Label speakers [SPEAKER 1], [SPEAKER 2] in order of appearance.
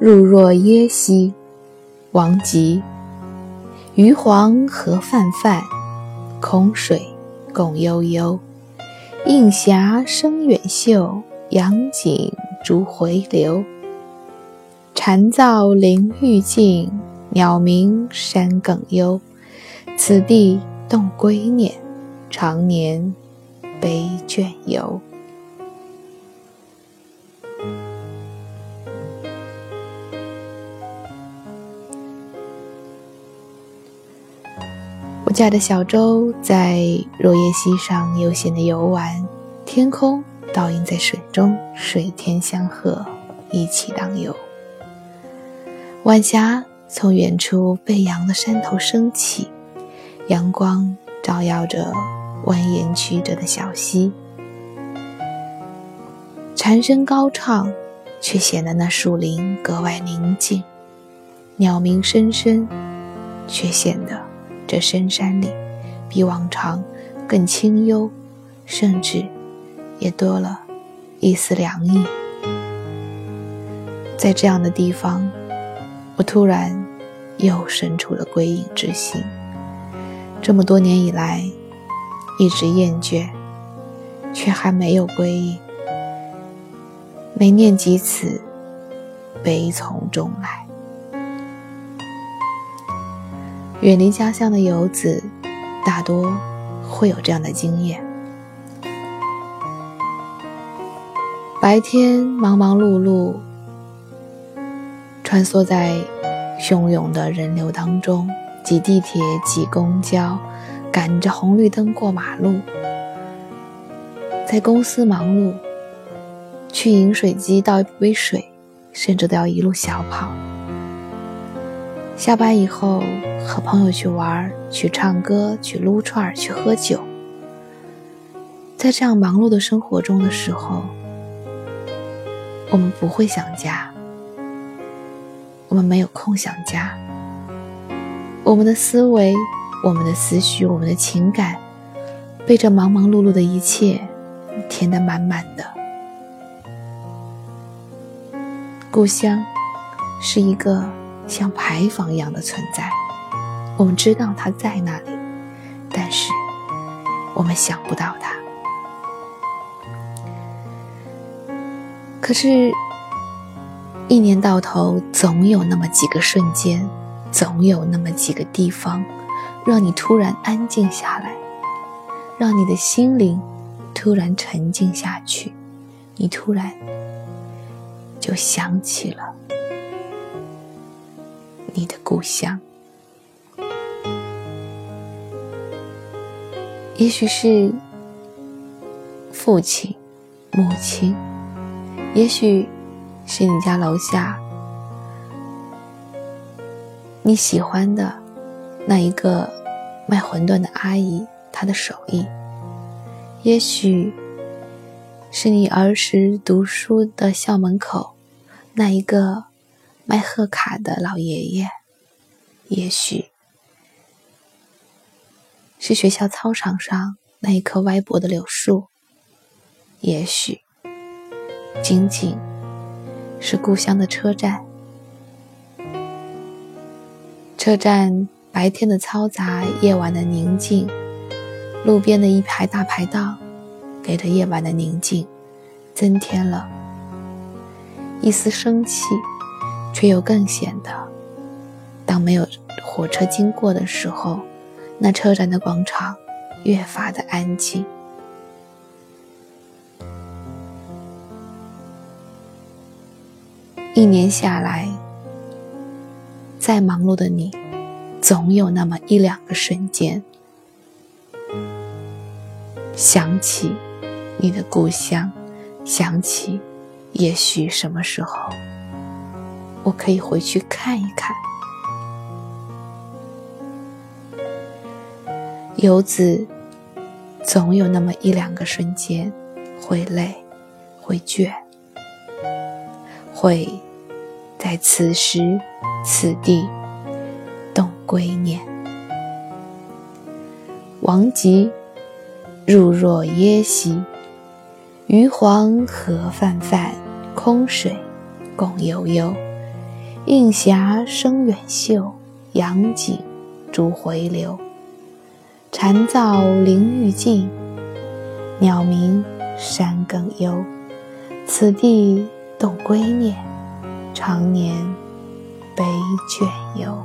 [SPEAKER 1] 入若耶溪，王吉。鱼黄河泛泛，空水共悠悠。映霞生远秀，阳景逐回流。蝉噪林愈静，鸟鸣山更幽。此地动归念，常年悲倦游。我驾着小舟在若叶溪上悠闲的游玩，天空倒映在水中，水天相和，一起荡游。晚霞从远处背阳的山头升起，阳光照耀着蜿蜒曲折的小溪，蝉声高唱，却显得那树林格外宁静；鸟鸣声声，却显得。这深山里，比往常更清幽，甚至也多了一丝凉意。在这样的地方，我突然又生出了归隐之心。这么多年以来，一直厌倦，却还没有归隐。每念及此，悲从中来。远离家乡的游子，大多会有这样的经验：白天忙忙碌碌，穿梭在汹涌的人流当中，挤地铁、挤公交，赶着红绿灯过马路；在公司忙碌，去饮水机倒一杯水，甚至都要一路小跑。下班以后，和朋友去玩、去唱歌、去撸串、去喝酒。在这样忙碌的生活中的时候，我们不会想家，我们没有空想家。我们的思维、我们的思绪、我们的情感，被这忙忙碌碌的一切填得满满的。故乡是一个。像牌坊一样的存在，我们知道它在那里，但是我们想不到它。可是，一年到头，总有那么几个瞬间，总有那么几个地方，让你突然安静下来，让你的心灵突然沉静下去，你突然就想起了。你的故乡，也许是父亲、母亲，也许是你家楼下你喜欢的那一个卖馄饨的阿姨，她的手艺；也许是你儿时读书的校门口那一个。卖贺卡的老爷爷，也许是学校操场上那一棵歪脖的柳树，也许仅仅是故乡的车站。车站白天的嘈杂，夜晚的宁静，路边的一排大排档，给这夜晚的宁静增添了一丝生气。却又更显得，当没有火车经过的时候，那车站的广场越发的安静。一年下来，再忙碌的你，总有那么一两个瞬间，想起你的故乡，想起也许什么时候。我可以回去看一看。游子总有那么一两个瞬间，会累，会倦，会在此时此地动归念。王吉，入若耶溪，余黄河泛泛，空水共悠悠。映霞生远秀，阳景逐回流。蝉噪林愈静，鸟鸣山更幽。此地动归念，常年悲倦游。